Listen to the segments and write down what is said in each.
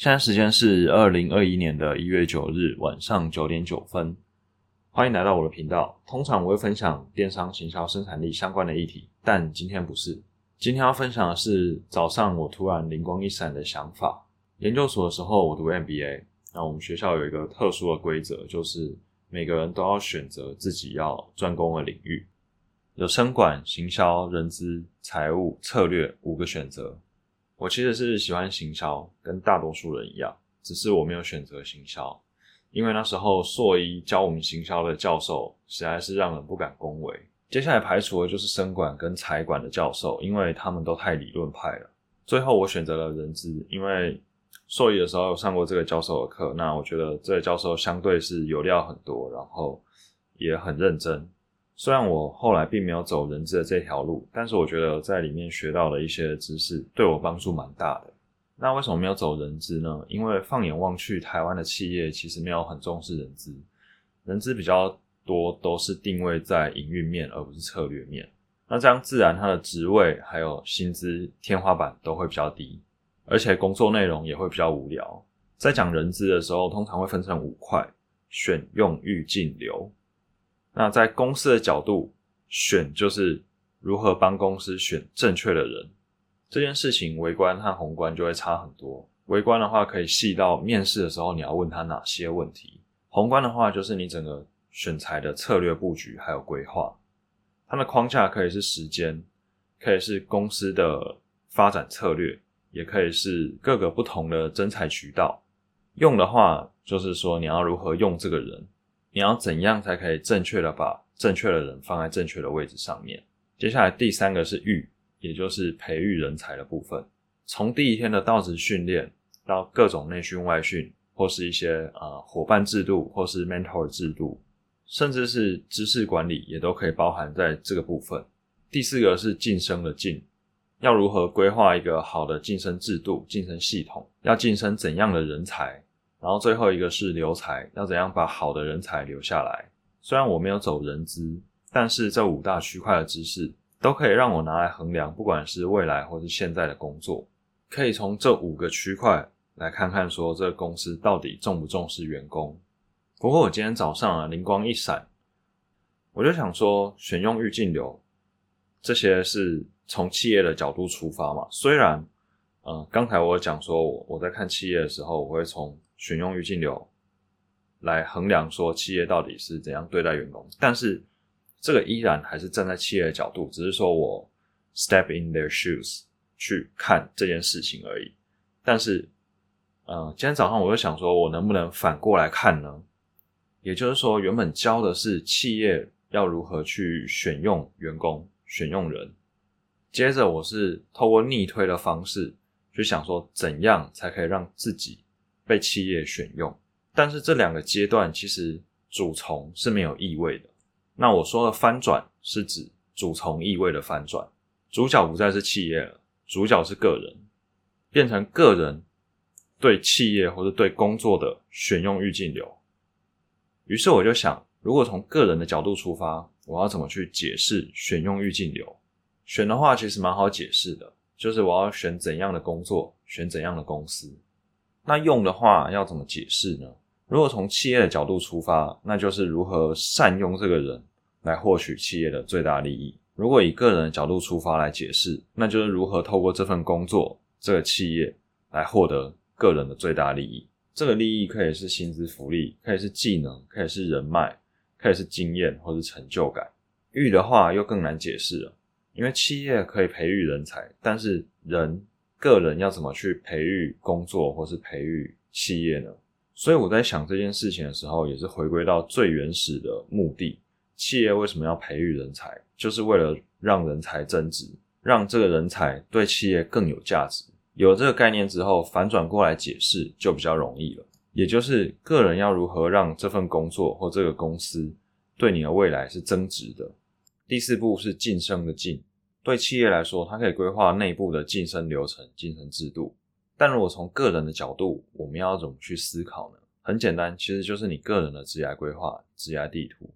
现在时间是二零二一年的一月九日晚上九点九分，欢迎来到我的频道。通常我会分享电商、行销、生产力相关的议题，但今天不是。今天要分享的是早上我突然灵光一闪的想法。研究所的时候，我读 MBA，那我们学校有一个特殊的规则，就是每个人都要选择自己要专攻的领域。有生管、行销、人资、财务、策略五个选择。我其实是喜欢行销，跟大多数人一样，只是我没有选择行销，因为那时候硕一教我们行销的教授实在是让人不敢恭维。接下来排除的就是生管跟财管的教授，因为他们都太理论派了。最后我选择了人资，因为硕一的时候有上过这个教授的课，那我觉得这个教授相对是有料很多，然后也很认真。虽然我后来并没有走人资的这条路，但是我觉得在里面学到了一些知识对我帮助蛮大的。那为什么没有走人资呢？因为放眼望去，台湾的企业其实没有很重视人资，人资比较多都是定位在营运面，而不是策略面。那这样自然它的职位还有薪资天花板都会比较低，而且工作内容也会比较无聊。在讲人资的时候，通常会分成五块：选、用、预、进、留。那在公司的角度，选就是如何帮公司选正确的人这件事情，微观和宏观就会差很多。微观的话，可以细到面试的时候你要问他哪些问题；宏观的话，就是你整个选材的策略布局还有规划。它的框架可以是时间，可以是公司的发展策略，也可以是各个不同的征才渠道。用的话，就是说你要如何用这个人。你要怎样才可以正确的把正确的人放在正确的位置上面？接下来第三个是育，也就是培育人才的部分。从第一天的到职训练到各种内训外训，或是一些呃伙伴制度，或是 mentor 制度，甚至是知识管理，也都可以包含在这个部分。第四个是晋升的晋，要如何规划一个好的晋升制度、晋升系统？要晋升怎样的人才？然后最后一个是留才，要怎样把好的人才留下来？虽然我没有走人资，但是这五大区块的知识都可以让我拿来衡量，不管是未来或是现在的工作，可以从这五个区块来看看说这个公司到底重不重视员工。不过我今天早上啊灵光一闪，我就想说选用预进流这些是从企业的角度出发嘛？虽然，呃，刚才我讲说我在看企业的时候，我会从选用预进流来衡量说企业到底是怎样对待员工，但是这个依然还是站在企业的角度，只是说我 step in their shoes 去看这件事情而已。但是，呃，今天早上我就想说，我能不能反过来看呢？也就是说，原本教的是企业要如何去选用员工、选用人，接着我是透过逆推的方式去想说，怎样才可以让自己。被企业选用，但是这两个阶段其实主从是没有意味的。那我说的翻转是指主从意味的翻转，主角不再是企业了，主角是个人，变成个人对企业或者对工作的选用预进流。于是我就想，如果从个人的角度出发，我要怎么去解释选用预进流？选的话其实蛮好解释的，就是我要选怎样的工作，选怎样的公司。那用的话要怎么解释呢？如果从企业的角度出发，那就是如何善用这个人来获取企业的最大利益；如果以个人的角度出发来解释，那就是如何透过这份工作、这个企业来获得个人的最大利益。这个利益可以是薪资福利，可以是技能，可以是人脉，可以是经验或是成就感。育的话又更难解释了，因为企业可以培育人才，但是人。个人要怎么去培育工作，或是培育企业呢？所以我在想这件事情的时候，也是回归到最原始的目的：企业为什么要培育人才？就是为了让人才增值，让这个人才对企业更有价值。有这个概念之后，反转过来解释就比较容易了。也就是个人要如何让这份工作或这个公司对你的未来是增值的。第四步是晋升的晋。对企业来说，它可以规划内部的晋升流程、晋升制度。但如果从个人的角度，我们要怎么去思考呢？很简单，其实就是你个人的职业规划、职业地图。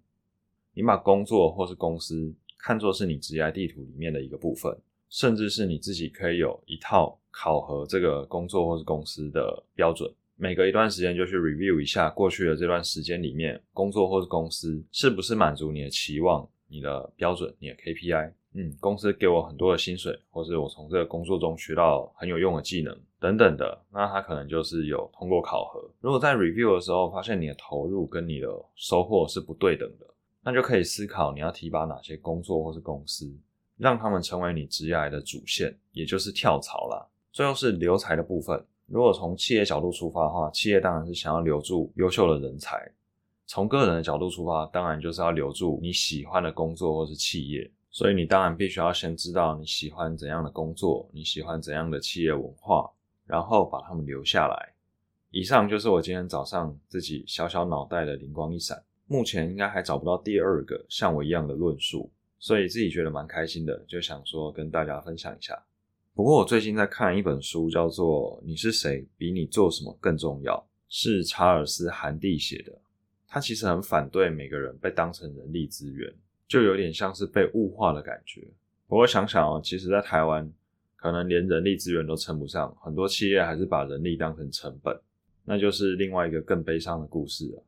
你把工作或是公司看作是你职业地图里面的一个部分，甚至是你自己可以有一套考核这个工作或是公司的标准。每隔一段时间就去 review 一下过去的这段时间里面，工作或是公司是不是满足你的期望、你的标准、你的 KPI。嗯，公司给我很多的薪水，或是我从这个工作中学到很有用的技能等等的，那他可能就是有通过考核。如果在 review 的时候发现你的投入跟你的收获是不对等的，那就可以思考你要提拔哪些工作或是公司，让他们成为你职业的主线，也就是跳槽啦。最后是留才的部分。如果从企业角度出发的话，企业当然是想要留住优秀的人才；从个人的角度出发，当然就是要留住你喜欢的工作或是企业。所以你当然必须要先知道你喜欢怎样的工作，你喜欢怎样的企业文化，然后把他们留下来。以上就是我今天早上自己小小脑袋的灵光一闪。目前应该还找不到第二个像我一样的论述，所以自己觉得蛮开心的，就想说跟大家分享一下。不过我最近在看一本书，叫做《你是谁比你做什么更重要》，是查尔斯·韩蒂写的。他其实很反对每个人被当成人力资源。就有点像是被物化的感觉。不过想想哦，其实，在台湾可能连人力资源都称不上，很多企业还是把人力当成成本，那就是另外一个更悲伤的故事了。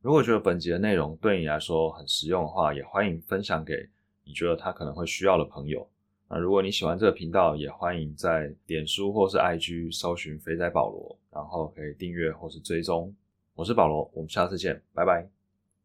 如果觉得本集的内容对你来说很实用的话，也欢迎分享给你觉得他可能会需要的朋友。那如果你喜欢这个频道，也欢迎在点书或是 IG 搜寻“肥仔保罗”，然后可以订阅或是追踪。我是保罗，我们下次见，拜拜。